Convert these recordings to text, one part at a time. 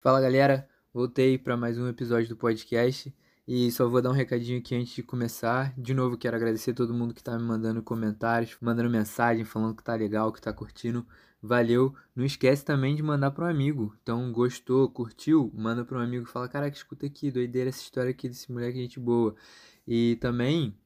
Fala galera, voltei para mais um episódio do podcast e só vou dar um recadinho aqui antes de começar. De novo, quero agradecer a todo mundo que tá me mandando comentários, mandando mensagem, falando que tá legal, que tá curtindo. Valeu! Não esquece também de mandar para um amigo. Então, gostou, curtiu? Manda para um amigo e fala: Caraca, escuta aqui, doideira essa história aqui desse moleque, gente boa. E também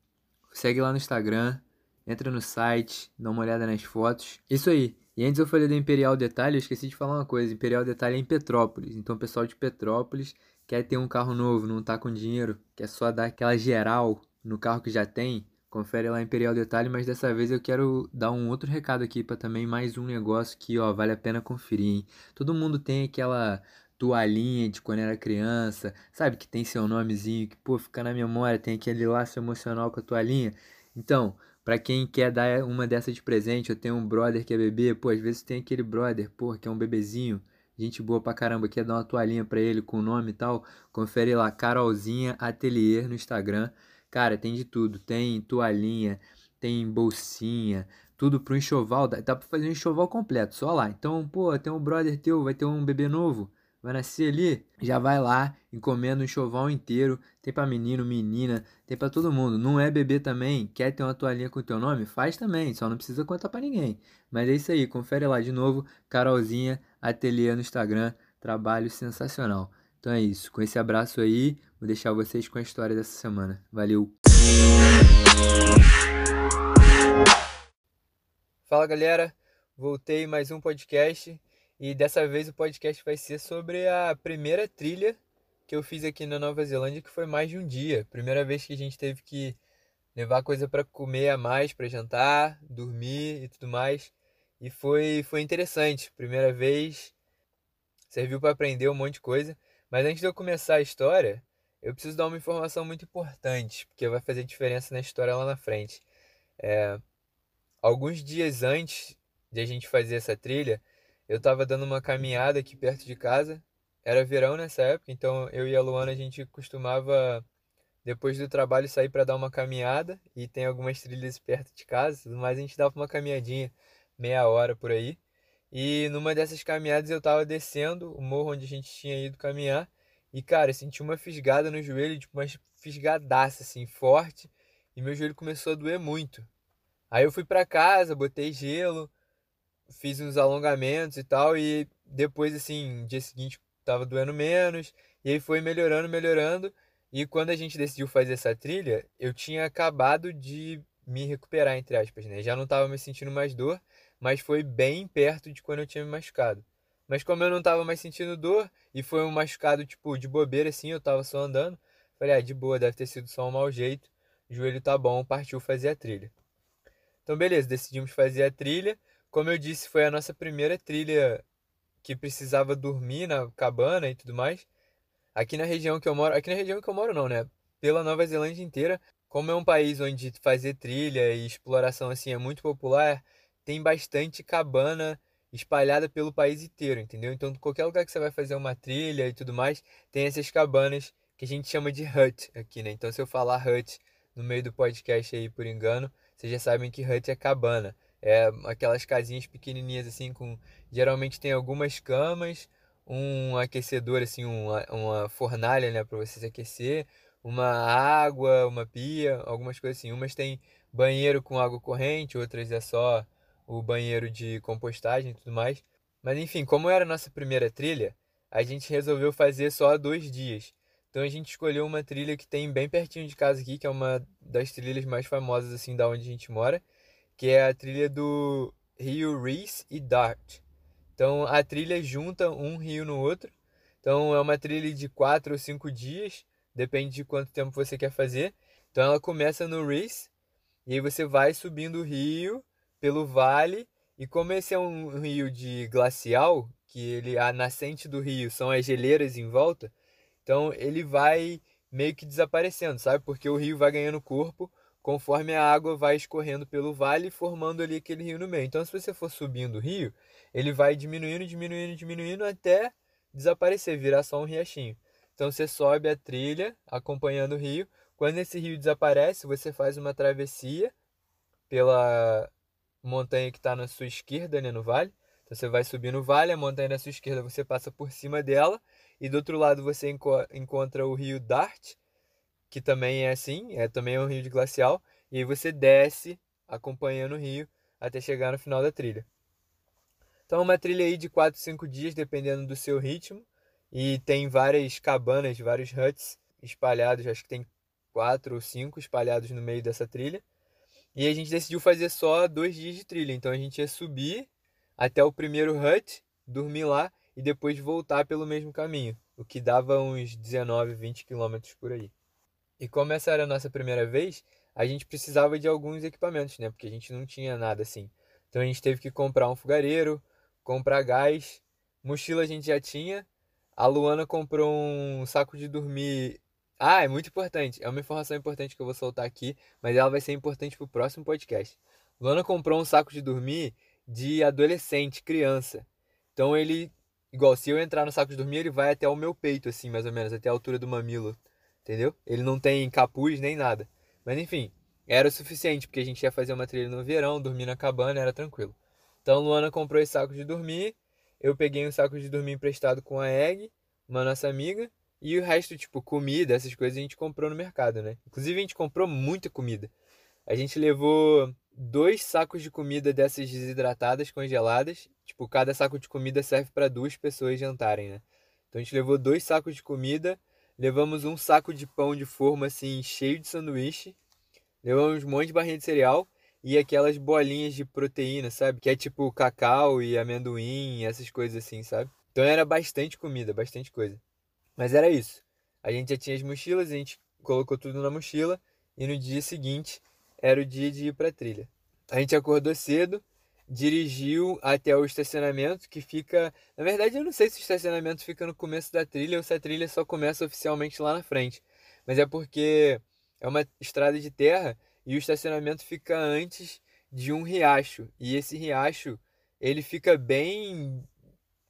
segue lá no Instagram, entra no site, dá uma olhada nas fotos. Isso aí. E antes eu falei da Imperial Detalhe, eu esqueci de falar uma coisa. Imperial Detalhe é em Petrópolis. Então o pessoal de Petrópolis quer ter um carro novo, não tá com dinheiro, quer só dar aquela geral no carro que já tem. Confere lá Imperial Detalhe, mas dessa vez eu quero dar um outro recado aqui para também mais um negócio que, ó, vale a pena conferir, hein? Todo mundo tem aquela toalhinha de quando era criança, sabe? Que tem seu nomezinho, que, pô, fica na memória, tem aquele laço emocional com a toalhinha. Então, Pra quem quer dar uma dessa de presente, eu tenho um brother que é bebê, pô, às vezes tem aquele brother, pô, que é um bebezinho, gente boa pra caramba, quer dar uma toalhinha pra ele com o nome e tal, confere lá, Carolzinha Atelier no Instagram. Cara, tem de tudo, tem toalhinha, tem bolsinha, tudo pro enxoval, dá, dá pra fazer um enxoval completo, só lá. Então, pô, tem um brother teu, vai ter um bebê novo, vai nascer ali, já vai lá, encomenda um enxoval inteiro, tem para menino, menina, tem para todo mundo. Não é bebê também, quer ter uma toalhinha com o teu nome? Faz também, só não precisa contar para ninguém. Mas é isso aí, confere lá de novo, Carolzinha Ateliê no Instagram, trabalho sensacional. Então é isso, com esse abraço aí, vou deixar vocês com a história dessa semana. Valeu! Fala galera, voltei mais um podcast. E dessa vez o podcast vai ser sobre a primeira trilha que eu fiz aqui na Nova Zelândia, que foi mais de um dia. Primeira vez que a gente teve que levar coisa para comer a mais, para jantar, dormir e tudo mais. E foi, foi interessante. Primeira vez serviu para aprender um monte de coisa. Mas antes de eu começar a história, eu preciso dar uma informação muito importante, porque vai fazer diferença na história lá na frente. É, alguns dias antes de a gente fazer essa trilha, eu tava dando uma caminhada aqui perto de casa. Era verão nessa época, então eu e a Luana a gente costumava depois do trabalho sair para dar uma caminhada e tem algumas trilhas perto de casa, mas a gente dava uma caminhadinha meia hora por aí. E numa dessas caminhadas eu tava descendo o morro onde a gente tinha ido caminhar e cara, eu senti uma fisgada no joelho, tipo uma fisgadaça assim, forte, e meu joelho começou a doer muito. Aí eu fui para casa, botei gelo, fiz uns alongamentos e tal, e depois, assim, dia seguinte tava doendo menos, e aí foi melhorando, melhorando, e quando a gente decidiu fazer essa trilha, eu tinha acabado de me recuperar, entre aspas, né? Já não tava me sentindo mais dor, mas foi bem perto de quando eu tinha me machucado. Mas como eu não tava mais sentindo dor, e foi um machucado, tipo, de bobeira, assim, eu tava só andando, falei, ah, de boa, deve ter sido só um mau jeito, joelho tá bom, partiu fazer a trilha. Então, beleza, decidimos fazer a trilha, como eu disse, foi a nossa primeira trilha que precisava dormir na cabana e tudo mais. Aqui na região que eu moro, aqui na região que eu moro não, né? Pela Nova Zelândia inteira, como é um país onde fazer trilha e exploração assim é muito popular, tem bastante cabana espalhada pelo país inteiro, entendeu? Então, qualquer lugar que você vai fazer uma trilha e tudo mais, tem essas cabanas que a gente chama de hut aqui, né? Então, se eu falar hut no meio do podcast aí por engano, vocês já sabem que hut é cabana. É aquelas casinhas pequenininhas assim com geralmente tem algumas camas, um aquecedor assim, uma, uma fornalha, né, para você se aquecer, uma água, uma pia, algumas coisas assim. Umas tem banheiro com água corrente, outras é só o banheiro de compostagem e tudo mais. Mas enfim, como era a nossa primeira trilha, a gente resolveu fazer só dois dias. Então a gente escolheu uma trilha que tem bem pertinho de casa aqui, que é uma das trilhas mais famosas assim da onde a gente mora, que é a trilha do rio Reese e Dart. Então a trilha junta um rio no outro. Então é uma trilha de quatro ou cinco dias, depende de quanto tempo você quer fazer. Então ela começa no Reese e aí você vai subindo o rio pelo vale e como esse é um rio de glacial, que ele a nascente do rio são as geleiras em volta, então ele vai meio que desaparecendo, sabe? Porque o rio vai ganhando corpo conforme a água vai escorrendo pelo vale, formando ali aquele rio no meio. Então, se você for subindo o rio, ele vai diminuindo, diminuindo, diminuindo até desaparecer, virar só um riachinho. Então, você sobe a trilha acompanhando o rio. Quando esse rio desaparece, você faz uma travessia pela montanha que está na sua esquerda, né, no vale. Então, você vai subir no vale, a montanha na sua esquerda você passa por cima dela e do outro lado você enco encontra o rio Dart, que também é assim, é também é um rio de glacial, e aí você desce acompanhando o rio até chegar no final da trilha. Então é uma trilha aí de 4, 5 dias, dependendo do seu ritmo, e tem várias cabanas, vários huts espalhados, acho que tem quatro ou cinco espalhados no meio dessa trilha. E a gente decidiu fazer só dois dias de trilha. Então a gente ia subir até o primeiro hut, dormir lá e depois voltar pelo mesmo caminho, o que dava uns 19, 20 quilômetros por aí. E como essa era a nossa primeira vez, a gente precisava de alguns equipamentos, né? Porque a gente não tinha nada assim. Então a gente teve que comprar um fogareiro, comprar gás, mochila a gente já tinha. A Luana comprou um saco de dormir ah, é muito importante. É uma informação importante que eu vou soltar aqui, mas ela vai ser importante pro próximo podcast. Luana comprou um saco de dormir de adolescente, criança. Então ele, igual, se eu entrar no saco de dormir, ele vai até o meu peito, assim, mais ou menos, até a altura do mamilo. Entendeu? Ele não tem capuz nem nada. Mas enfim, era o suficiente, porque a gente ia fazer uma trilha no verão, dormir na cabana, era tranquilo. Então Luana comprou esse saco de dormir. Eu peguei um saco de dormir emprestado com a Egg, uma nossa amiga. E o resto, tipo, comida, essas coisas a gente comprou no mercado, né? Inclusive a gente comprou muita comida. A gente levou dois sacos de comida dessas desidratadas, congeladas. Tipo, cada saco de comida serve para duas pessoas jantarem, né? Então a gente levou dois sacos de comida, levamos um saco de pão de forma assim, cheio de sanduíche, levamos um monte de barrinha de cereal e aquelas bolinhas de proteína, sabe? Que é tipo cacau e amendoim, essas coisas assim, sabe? Então era bastante comida, bastante coisa. Mas era isso. A gente já tinha as mochilas, a gente colocou tudo na mochila e no dia seguinte era o dia de ir para a trilha. A gente acordou cedo, dirigiu até o estacionamento que fica. Na verdade, eu não sei se o estacionamento fica no começo da trilha ou se a trilha só começa oficialmente lá na frente. Mas é porque é uma estrada de terra e o estacionamento fica antes de um riacho. E esse riacho ele fica bem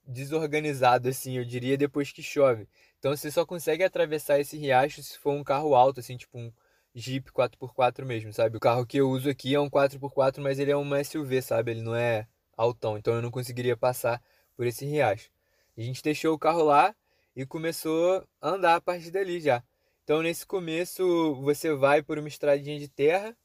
desorganizado, assim, eu diria, depois que chove. Então você só consegue atravessar esse riacho se for um carro alto, assim, tipo um Jeep 4x4 mesmo, sabe? O carro que eu uso aqui é um 4x4, mas ele é um SUV, sabe? Ele não é altão, então eu não conseguiria passar por esse riacho. A gente deixou o carro lá e começou a andar a partir dali já. Então nesse começo você vai por uma estradinha de terra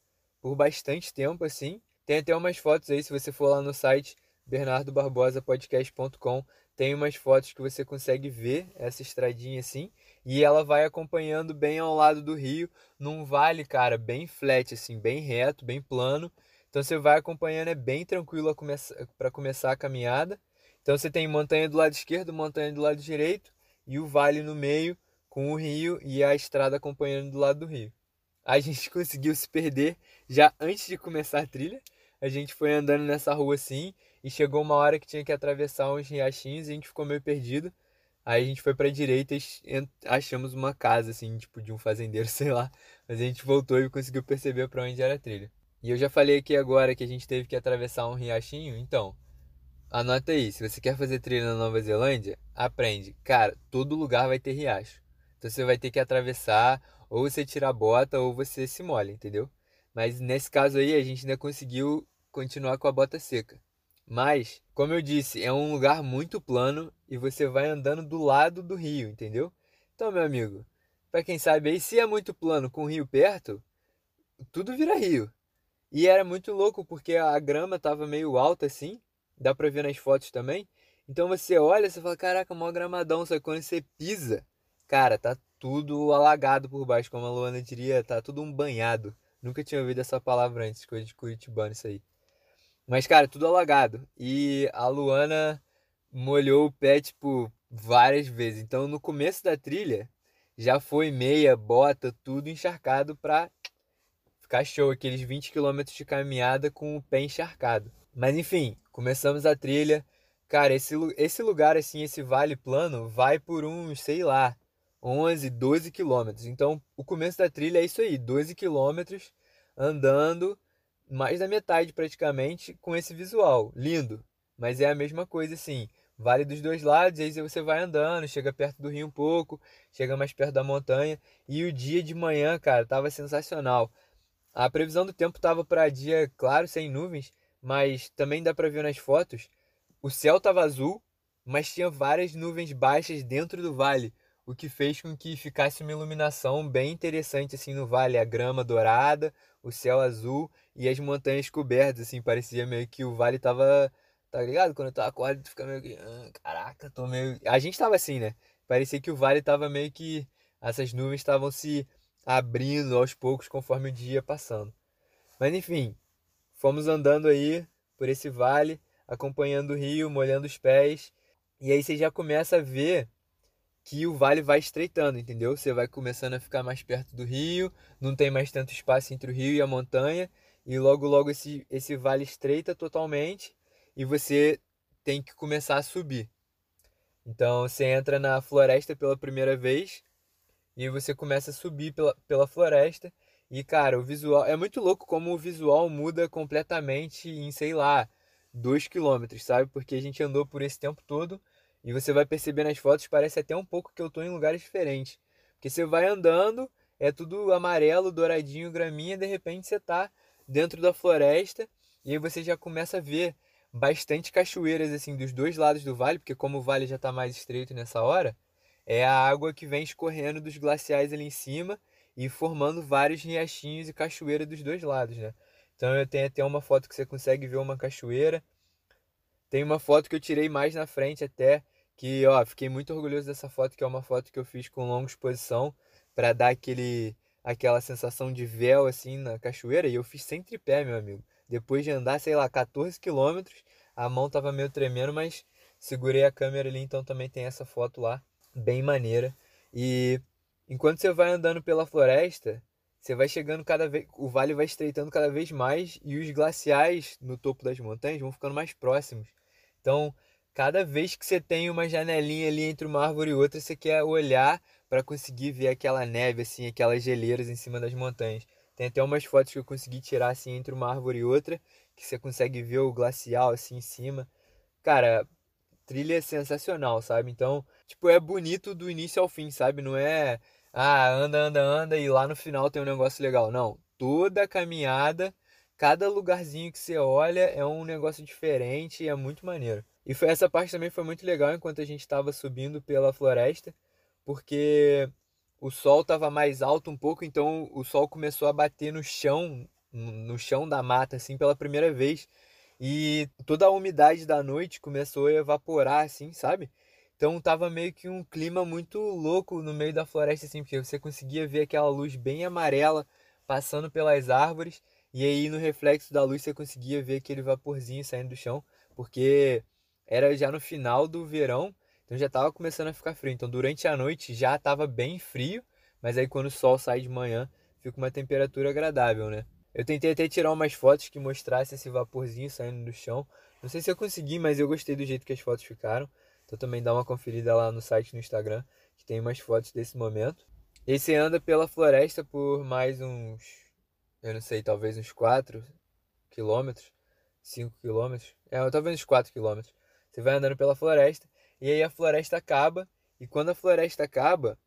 por bastante tempo assim. Tem até umas fotos aí se você for lá no site bernardobarbosapodcast.com tem umas fotos que você consegue ver essa estradinha assim, e ela vai acompanhando bem ao lado do rio, num vale, cara, bem flat assim, bem reto, bem plano. Então você vai acompanhando, é bem tranquilo para começar a caminhada. Então você tem montanha do lado esquerdo, montanha do lado direito e o vale no meio com o rio e a estrada acompanhando do lado do rio. A gente conseguiu se perder já antes de começar a trilha. A gente foi andando nessa rua assim e chegou uma hora que tinha que atravessar uns riachinhos e a gente ficou meio perdido. Aí a gente foi pra direita e achamos uma casa, assim, tipo, de um fazendeiro, sei lá. Mas a gente voltou e conseguiu perceber para onde era a trilha. E eu já falei aqui agora que a gente teve que atravessar um riachinho, então, anota aí, se você quer fazer trilha na Nova Zelândia, aprende. Cara, todo lugar vai ter riacho. Então você vai ter que atravessar, ou você tira a bota, ou você se molha, entendeu? Mas nesse caso aí, a gente ainda conseguiu continuar com a bota seca. Mas, como eu disse, é um lugar muito plano e você vai andando do lado do rio, entendeu? Então, meu amigo, para quem sabe aí, se é muito plano com o rio perto, tudo vira rio. E era muito louco porque a grama tava meio alta assim, dá pra ver nas fotos também. Então você olha, você fala, caraca, mó gramadão, só que quando você pisa, cara, tá tudo alagado por baixo, como a Luana diria, tá tudo um banhado. Nunca tinha ouvido essa palavra antes, coisa de curitibano isso aí. Mas, cara, tudo alagado. E a Luana molhou o pé, tipo, várias vezes. Então, no começo da trilha, já foi meia, bota, tudo encharcado pra ficar show. Aqueles 20 km de caminhada com o pé encharcado. Mas, enfim, começamos a trilha. Cara, esse, esse lugar, assim, esse vale plano, vai por uns, sei lá, 11, 12 quilômetros. Então, o começo da trilha é isso aí, 12 quilômetros andando mais da metade praticamente com esse visual. Lindo, mas é a mesma coisa assim. Vale dos dois lados, aí você vai andando, chega perto do rio um pouco, chega mais perto da montanha. E o dia de manhã, cara, tava sensacional. A previsão do tempo tava para dia claro, sem nuvens, mas também dá para ver nas fotos. O céu tava azul, mas tinha várias nuvens baixas dentro do vale, o que fez com que ficasse uma iluminação bem interessante assim no vale, a grama dourada, o céu azul e as montanhas cobertas, assim, parecia meio que o vale tava, tá ligado? Quando tu acorda, tu fica meio que, ah, caraca, tô meio, a gente tava assim, né? Parecia que o vale tava meio que essas nuvens estavam se abrindo aos poucos conforme o dia ia passando. Mas enfim, fomos andando aí por esse vale, acompanhando o rio, molhando os pés, e aí você já começa a ver que o vale vai estreitando, entendeu? Você vai começando a ficar mais perto do rio, não tem mais tanto espaço entre o rio e a montanha, e logo logo esse, esse vale estreita totalmente e você tem que começar a subir. Então você entra na floresta pela primeira vez e você começa a subir pela, pela floresta. E cara, o visual é muito louco como o visual muda completamente em, sei lá, 2 km, sabe? Porque a gente andou por esse tempo todo e você vai perceber nas fotos, parece até um pouco que eu tô em lugares diferentes. Porque você vai andando, é tudo amarelo, douradinho, graminha, de repente você tá dentro da floresta e aí você já começa a ver bastante cachoeiras assim dos dois lados do vale, porque como o vale já tá mais estreito nessa hora, é a água que vem escorrendo dos glaciais ali em cima e formando vários riachinhos e cachoeiras dos dois lados, né? Então eu tenho até uma foto que você consegue ver uma cachoeira. Tem uma foto que eu tirei mais na frente até, que ó, fiquei muito orgulhoso dessa foto, que é uma foto que eu fiz com longa exposição para dar aquele aquela sensação de véu assim na cachoeira e eu fiz sem tripé, meu amigo. Depois de andar, sei lá, 14 quilômetros, a mão tava meio tremendo, mas segurei a câmera ali, então também tem essa foto lá, bem maneira. E enquanto você vai andando pela floresta, você vai chegando cada vez, o vale vai estreitando cada vez mais e os glaciais no topo das montanhas vão ficando mais próximos. Então, cada vez que você tem uma janelinha ali entre uma árvore e outra, você quer olhar para conseguir ver aquela neve, assim, aquelas geleiras em cima das montanhas. Tem até umas fotos que eu consegui tirar assim entre uma árvore e outra, que você consegue ver o glacial assim em cima. Cara, trilha é sensacional, sabe? Então, tipo, é bonito do início ao fim, sabe? Não é, ah, anda, anda, anda e lá no final tem um negócio legal. Não, toda a caminhada, cada lugarzinho que você olha é um negócio diferente e é muito maneiro. E foi, essa parte também foi muito legal enquanto a gente estava subindo pela floresta, porque o sol estava mais alto um pouco, então o sol começou a bater no chão, no chão da mata, assim, pela primeira vez. E toda a umidade da noite começou a evaporar, assim, sabe? Então tava meio que um clima muito louco no meio da floresta, assim, porque você conseguia ver aquela luz bem amarela passando pelas árvores, e aí no reflexo da luz você conseguia ver aquele vaporzinho saindo do chão, porque era já no final do verão, então já estava começando a ficar frio. Então durante a noite já estava bem frio, mas aí quando o sol sai de manhã, fica uma temperatura agradável, né? Eu tentei até tirar umas fotos que mostrassem esse vaporzinho saindo do chão. Não sei se eu consegui, mas eu gostei do jeito que as fotos ficaram. Então também dá uma conferida lá no site no Instagram, que tem umas fotos desse momento. E você anda pela floresta por mais uns, eu não sei, talvez uns 4 quilômetros, 5 quilômetros, é, talvez uns 4 quilômetros. Você vai andando pela floresta e aí a floresta acaba. E quando a floresta acaba,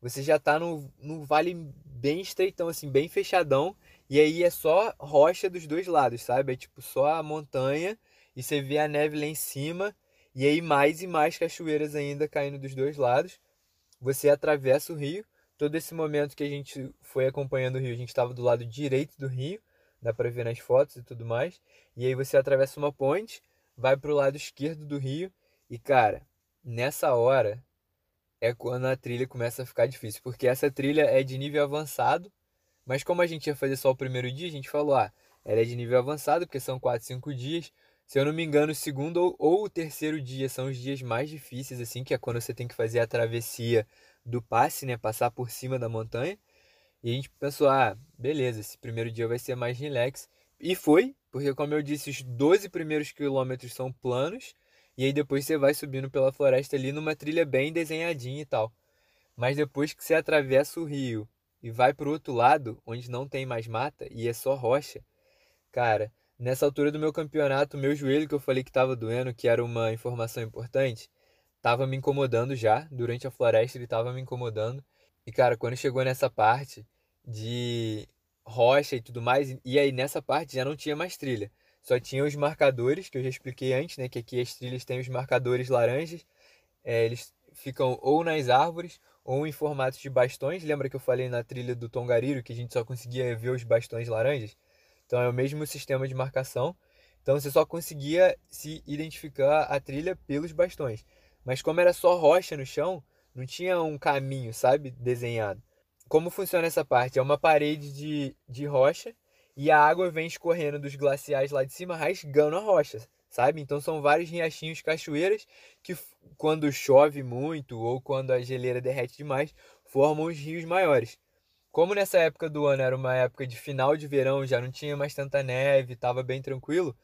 você já está no, no vale bem estreitão, assim, bem fechadão. E aí é só rocha dos dois lados, sabe? É tipo só a montanha e você vê a neve lá em cima. E aí mais e mais cachoeiras ainda caindo dos dois lados. Você atravessa o rio. Todo esse momento que a gente foi acompanhando o rio, a gente estava do lado direito do rio. Dá para ver nas fotos e tudo mais. E aí você atravessa uma ponte vai para o lado esquerdo do rio e, cara, nessa hora é quando a trilha começa a ficar difícil, porque essa trilha é de nível avançado, mas como a gente ia fazer só o primeiro dia, a gente falou, ah, ela é de nível avançado, porque são 4, 5 dias. Se eu não me engano, o segundo ou, ou o terceiro dia são os dias mais difíceis, assim, que é quando você tem que fazer a travessia do passe, né? Passar por cima da montanha. E a gente pensou, ah, beleza, esse primeiro dia vai ser mais relax. E foi, porque como eu disse, os 12 primeiros quilômetros são planos, e aí depois você vai subindo pela floresta ali numa trilha bem desenhadinha e tal. Mas depois que você atravessa o rio e vai para o outro lado, onde não tem mais mata e é só rocha, cara, nessa altura do meu campeonato, meu joelho que eu falei que estava doendo, que era uma informação importante, estava me incomodando já. Durante a floresta ele estava me incomodando. E cara, quando chegou nessa parte de rocha e tudo mais. E aí nessa parte já não tinha mais trilha. Só tinha os marcadores, que eu já expliquei antes, né? Que aqui as trilhas têm os marcadores laranjas. É, eles ficam ou nas árvores ou em formatos de bastões. Lembra que eu falei na trilha do Tongariro que a gente só conseguia ver os bastões laranjas? Então é o mesmo sistema de marcação. Então você só conseguia se identificar a trilha pelos bastões. Mas como era só rocha no chão, não tinha um caminho, sabe, desenhado. Como funciona essa parte? É uma parede de, de rocha e a água vem escorrendo dos glaciais lá de cima, rasgando a rocha, sabe? Então são vários riachinhos, cachoeiras que quando chove muito ou quando a geleira derrete demais, formam os rios maiores. Como nessa época do ano era uma época de final de verão, já não tinha mais tanta neve, estava bem tranquilo,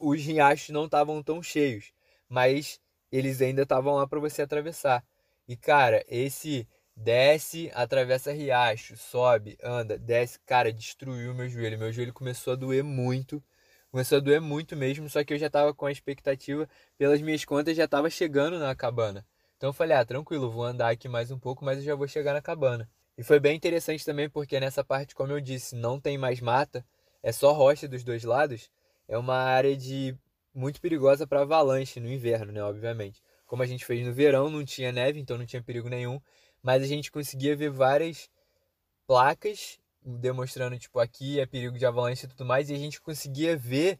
os riachos não estavam tão cheios, mas eles ainda estavam lá para você atravessar. E cara, esse Desce, atravessa riacho, sobe, anda, desce. Cara, destruiu meu joelho. Meu joelho começou a doer muito. Começou a doer muito mesmo, só que eu já tava com a expectativa, pelas minhas contas, já tava chegando na cabana. Então eu falei, ah, tranquilo, vou andar aqui mais um pouco, mas eu já vou chegar na cabana. E foi bem interessante também, porque nessa parte, como eu disse, não tem mais mata, é só rocha dos dois lados. É uma área de muito perigosa para avalanche no inverno, né, obviamente. Como a gente fez no verão, não tinha neve, então não tinha perigo nenhum mas a gente conseguia ver várias placas demonstrando tipo aqui é perigo de avalanche e tudo mais e a gente conseguia ver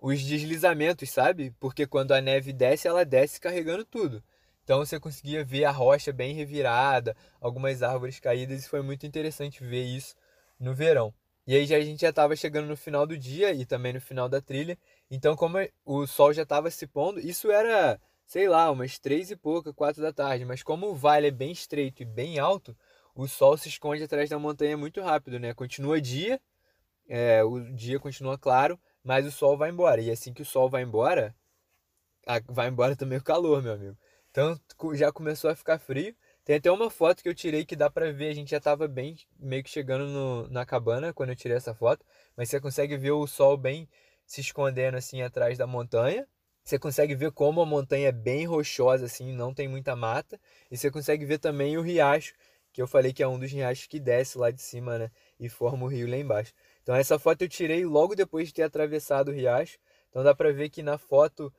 os deslizamentos, sabe? Porque quando a neve desce, ela desce carregando tudo. Então você conseguia ver a rocha bem revirada, algumas árvores caídas e foi muito interessante ver isso no verão. E aí já a gente já estava chegando no final do dia e também no final da trilha. Então como o sol já estava se pondo, isso era sei lá, umas três e pouca, quatro da tarde. Mas como o vale é bem estreito e bem alto, o sol se esconde atrás da montanha muito rápido, né? Continua dia, é, o dia continua claro, mas o sol vai embora. E assim que o sol vai embora, vai embora também o calor, meu amigo. Então já começou a ficar frio. Tem até uma foto que eu tirei que dá pra ver, a gente já tava bem, meio que chegando no, na cabana quando eu tirei essa foto, mas você consegue ver o sol bem se escondendo assim atrás da montanha. Você consegue ver como a montanha é bem rochosa, assim, não tem muita mata. E você consegue ver também o riacho, que eu falei que é um dos riachos que desce lá de cima, né? E forma o rio lá embaixo. Então essa foto eu tirei logo depois de ter atravessado o riacho. Então dá pra ver que na foto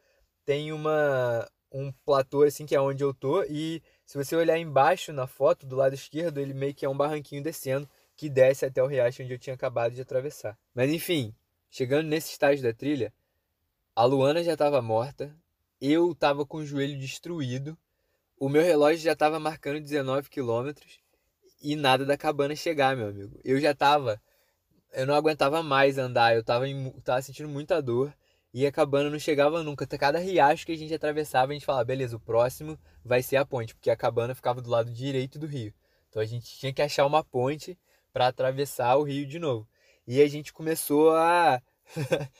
tem uma um platô assim que é onde eu tô e se você olhar embaixo na foto do lado esquerdo, ele meio que é um barranquinho descendo que desce até o riacho onde eu tinha acabado de atravessar. Mas enfim, chegando nesse estágio da trilha, a Luana já estava morta, eu estava com o joelho destruído, o meu relógio já estava marcando 19 quilômetros e nada da cabana chegar, meu amigo. Eu já estava, eu não aguentava mais andar, eu estava tava sentindo muita dor e a cabana não chegava nunca. Cada riacho que a gente atravessava, a gente falava, beleza, o próximo vai ser a ponte, porque a cabana ficava do lado direito do rio. Então a gente tinha que achar uma ponte para atravessar o rio de novo. E a gente começou a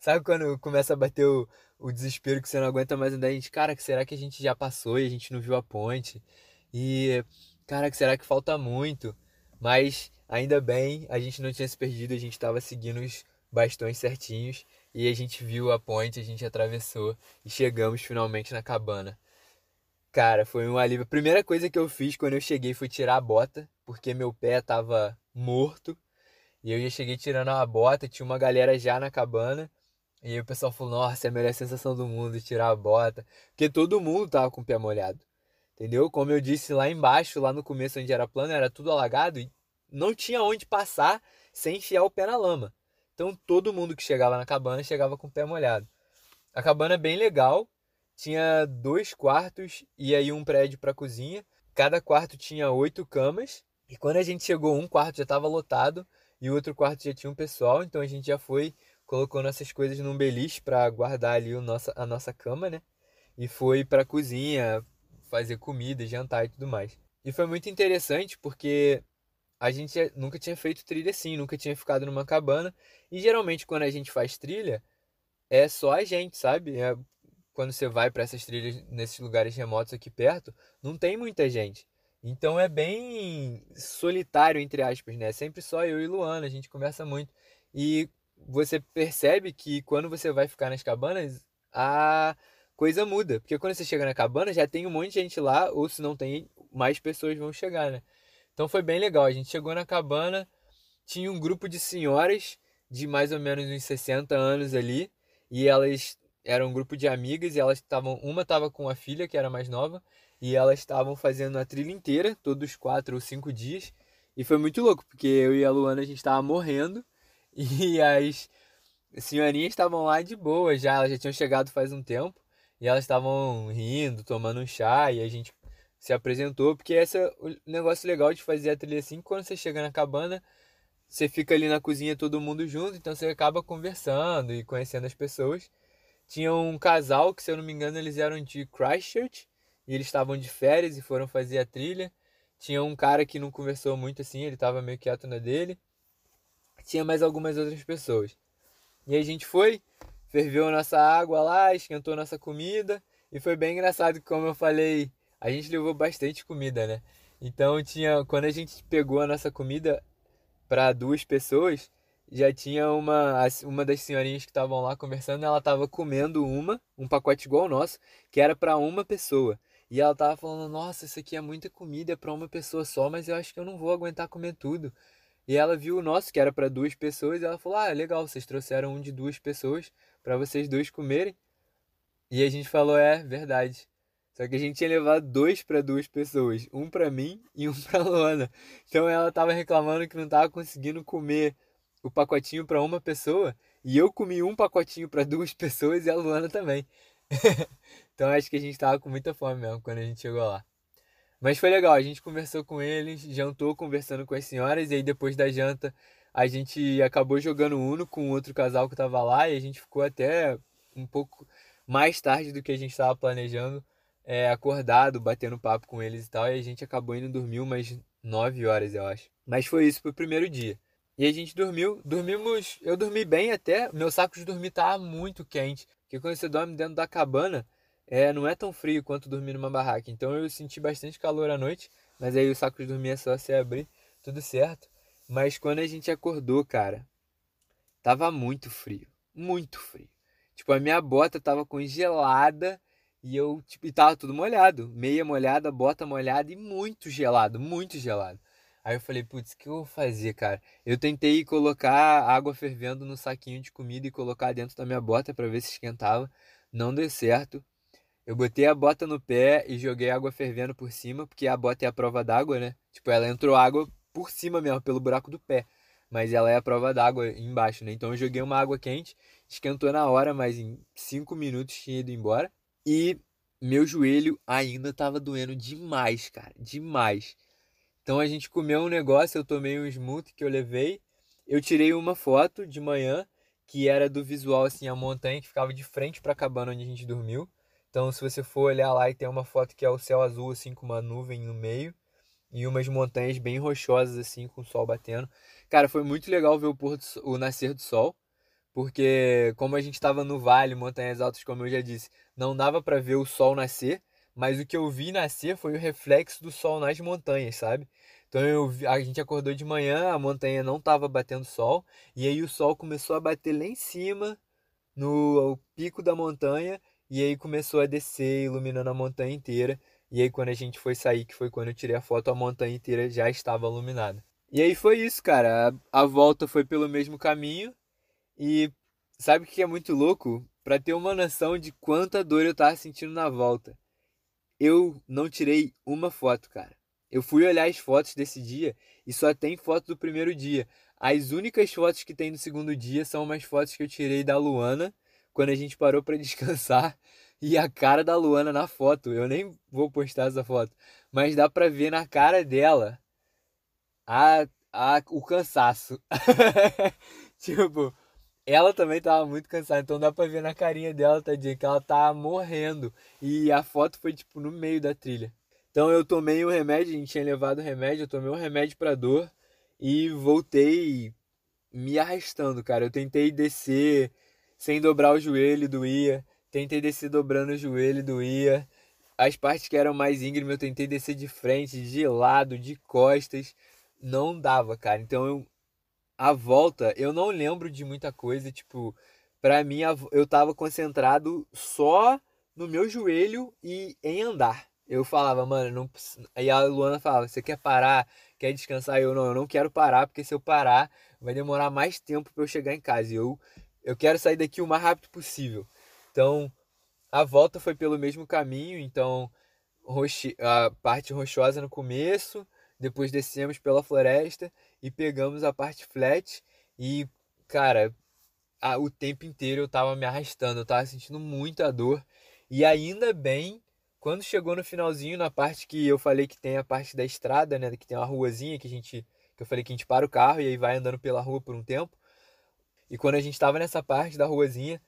Sabe quando começa a bater o, o desespero que você não aguenta mais andar? A gente, cara, será que a gente já passou e a gente não viu a ponte? E, cara, será que falta muito? Mas, ainda bem, a gente não tinha se perdido, a gente estava seguindo os bastões certinhos e a gente viu a ponte, a gente atravessou e chegamos finalmente na cabana. Cara, foi um alívio. A primeira coisa que eu fiz quando eu cheguei foi tirar a bota, porque meu pé estava morto e eu já cheguei tirando a bota, tinha uma galera já na cabana. E aí o pessoal falou: Nossa, é a melhor sensação do mundo tirar a bota. Porque todo mundo tava com o pé molhado. Entendeu? Como eu disse lá embaixo, lá no começo onde era plano, era tudo alagado e não tinha onde passar sem enfiar o pé na lama. Então todo mundo que chegava na cabana chegava com o pé molhado. A cabana é bem legal, tinha dois quartos e aí um prédio para cozinha. Cada quarto tinha oito camas. E quando a gente chegou, um quarto já estava lotado e o outro quarto já tinha um pessoal, então a gente já foi, colocou nossas coisas num beliche para guardar ali o nossa, a nossa cama, né? E foi para cozinha fazer comida, jantar e tudo mais. E foi muito interessante porque a gente nunca tinha feito trilha assim, nunca tinha ficado numa cabana. E geralmente quando a gente faz trilha, é só a gente, sabe? É, quando você vai para essas trilhas nesses lugares remotos aqui perto, não tem muita gente. Então é bem solitário, entre aspas, né? Sempre só eu e Luana, a gente conversa muito. E você percebe que quando você vai ficar nas cabanas, a coisa muda. Porque quando você chega na cabana, já tem um monte de gente lá, ou se não tem, mais pessoas vão chegar, né? Então foi bem legal. A gente chegou na cabana, tinha um grupo de senhoras de mais ou menos uns 60 anos ali, e elas eram um grupo de amigas e elas estavam, uma estava com a filha que era mais nova, e elas estavam fazendo a trilha inteira, todos quatro ou cinco dias, e foi muito louco, porque eu e a Luana a gente estava morrendo, e as senhorinhas estavam lá de boa já, elas já tinham chegado faz um tempo, e elas estavam rindo, tomando um chá, e a gente se apresentou, porque esse é o negócio legal de fazer a trilha assim, quando você chega na cabana, você fica ali na cozinha todo mundo junto, então você acaba conversando e conhecendo as pessoas. Tinha um casal que, se eu não me engano, eles eram de Christchurch, e eles estavam de férias e foram fazer a trilha. Tinha um cara que não conversou muito assim, ele estava meio quieto na dele. Tinha mais algumas outras pessoas. E a gente foi, ferveu nossa água lá, esquentou nossa comida, e foi bem engraçado, como eu falei, a gente levou bastante comida, né? Então tinha, quando a gente pegou a nossa comida para duas pessoas, já tinha uma uma das senhorinhas que estavam lá conversando, ela estava comendo uma, um pacote igual ao nosso, que era para uma pessoa. E ela tava falando: "Nossa, isso aqui é muita comida para uma pessoa só, mas eu acho que eu não vou aguentar comer tudo". E ela viu o nosso, que era para duas pessoas, e ela falou: "Ah, legal, vocês trouxeram um de duas pessoas para vocês dois comerem". E a gente falou: "É, verdade". Só que a gente tinha levado dois para duas pessoas, um para mim e um para Luana. Então ela tava reclamando que não tava conseguindo comer o pacotinho para uma pessoa, e eu comi um pacotinho para duas pessoas e a Luana também. então acho que a gente tava com muita fome mesmo quando a gente chegou lá. Mas foi legal, a gente conversou com eles, jantou conversando com as senhoras, e aí depois da janta a gente acabou jogando Uno com outro casal que tava lá, e a gente ficou até um pouco mais tarde do que a gente estava planejando é, acordado, batendo papo com eles e tal, e a gente acabou indo dormir umas 9 horas, eu acho. Mas foi isso pro primeiro dia. E a gente dormiu, dormimos, eu dormi bem até, meu saco de dormir tava muito quente, porque quando você dorme dentro da cabana, é, não é tão frio quanto dormir numa barraca. Então eu senti bastante calor à noite, mas aí o saco de dormir é só você abrir, tudo certo. Mas quando a gente acordou, cara, tava muito frio, muito frio. Tipo, a minha bota tava congelada e eu, tipo, e tava tudo molhado. Meia molhada, bota molhada e muito gelado, muito gelado. Aí eu falei, putz, o que eu vou fazer, cara? Eu tentei colocar água fervendo no saquinho de comida e colocar dentro da minha bota para ver se esquentava. Não deu certo. Eu botei a bota no pé e joguei água fervendo por cima, porque a bota é a prova d'água, né? Tipo, ela entrou água por cima mesmo, pelo buraco do pé. Mas ela é a prova d'água embaixo, né? Então eu joguei uma água quente, esquentou na hora, mas em 5 minutos tinha ido embora. E meu joelho ainda tava doendo demais, cara, demais. Então a gente comeu um negócio, eu tomei um smoothie que eu levei. Eu tirei uma foto de manhã que era do visual assim a montanha que ficava de frente para a cabana onde a gente dormiu. Então se você for olhar lá e tem uma foto que é o céu azul assim com uma nuvem no meio e umas montanhas bem rochosas assim com o sol batendo. Cara, foi muito legal ver o, pôr do, o nascer do sol porque como a gente estava no vale, montanhas altas, como eu já disse, não dava para ver o sol nascer, mas o que eu vi nascer foi o reflexo do sol nas montanhas, sabe? Então eu, a gente acordou de manhã, a montanha não estava batendo sol, e aí o sol começou a bater lá em cima, no pico da montanha, e aí começou a descer, iluminando a montanha inteira. E aí quando a gente foi sair, que foi quando eu tirei a foto, a montanha inteira já estava iluminada. E aí foi isso, cara. A, a volta foi pelo mesmo caminho. E sabe o que é muito louco? Para ter uma noção de quanta dor eu tava sentindo na volta. Eu não tirei uma foto, cara. Eu fui olhar as fotos desse dia e só tem foto do primeiro dia. As únicas fotos que tem no segundo dia são umas fotos que eu tirei da Luana quando a gente parou para descansar e a cara da Luana na foto. Eu nem vou postar essa foto, mas dá para ver na cara dela a, a o cansaço. tipo, ela também tava muito cansada, então dá pra ver na carinha dela, tadinha, que ela tá morrendo. E a foto foi, tipo, no meio da trilha. Então eu tomei o remédio, a gente tinha levado o remédio, eu tomei um remédio pra dor e voltei me arrastando, cara. Eu tentei descer sem dobrar o joelho, doía. Tentei descer dobrando o joelho, doía. As partes que eram mais íngreme eu tentei descer de frente, de lado, de costas. Não dava, cara. Então eu a volta, eu não lembro de muita coisa, tipo, pra mim eu tava concentrado só no meu joelho e em andar. Eu falava, mano, não. Aí a Luana falava, você quer parar? Quer descansar? Eu não, eu não quero parar, porque se eu parar, vai demorar mais tempo para eu chegar em casa. E eu, eu quero sair daqui o mais rápido possível. Então, a volta foi pelo mesmo caminho, então roxi, a parte rochosa no começo, depois descemos pela floresta e pegamos a parte flat e, cara, a, o tempo inteiro eu tava me arrastando, eu tava sentindo muita dor. E ainda bem quando chegou no finalzinho, na parte que eu falei que tem a parte da estrada, né? Que tem uma ruazinha que a gente. Que eu falei que a gente para o carro e aí vai andando pela rua por um tempo. E quando a gente estava nessa parte da ruazinha,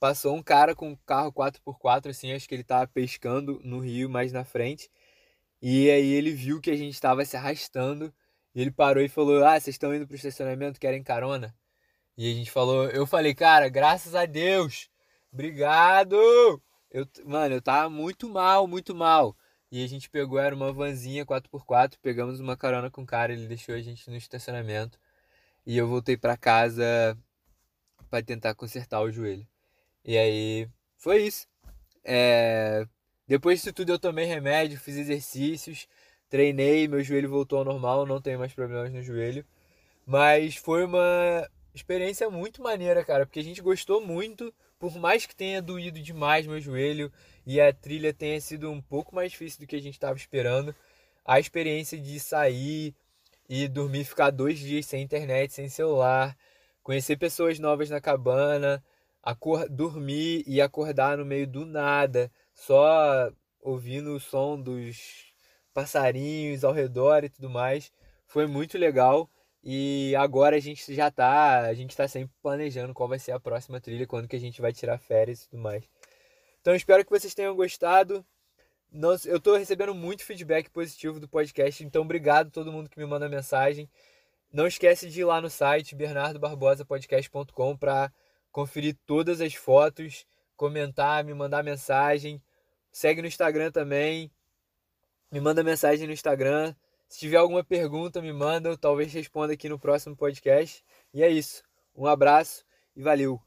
passou um cara com um carro 4x4, assim, acho que ele estava pescando no rio mais na frente. E aí ele viu que a gente estava se arrastando. E ele parou e falou: Ah, vocês estão indo pro estacionamento, querem carona? E a gente falou, eu falei, cara, graças a Deus, obrigado! Eu, mano, eu tava muito mal, muito mal. E a gente pegou, era uma vanzinha 4x4, pegamos uma carona com o cara, ele deixou a gente no estacionamento. E eu voltei para casa para tentar consertar o joelho. E aí, foi isso. É... Depois disso tudo eu tomei remédio, fiz exercícios, treinei, meu joelho voltou ao normal, não tenho mais problemas no joelho. Mas foi uma experiência muito maneira, cara, porque a gente gostou muito, por mais que tenha doído demais meu joelho e a trilha tenha sido um pouco mais difícil do que a gente estava esperando, a experiência de sair e dormir, ficar dois dias sem internet, sem celular, conhecer pessoas novas na cabana, dormir e acordar no meio do nada, só ouvindo o som dos passarinhos ao redor e tudo mais, foi muito legal. E agora a gente já tá, a gente tá sempre planejando qual vai ser a próxima trilha, quando que a gente vai tirar férias e tudo mais. Então espero que vocês tenham gostado. eu tô recebendo muito feedback positivo do podcast, então obrigado a todo mundo que me manda mensagem. Não esquece de ir lá no site bernardobarbosapodcast.com para conferir todas as fotos, comentar, me mandar mensagem. Segue no Instagram também. Me manda mensagem no Instagram. Se tiver alguma pergunta, me manda, talvez responda aqui no próximo podcast. E é isso. Um abraço e valeu!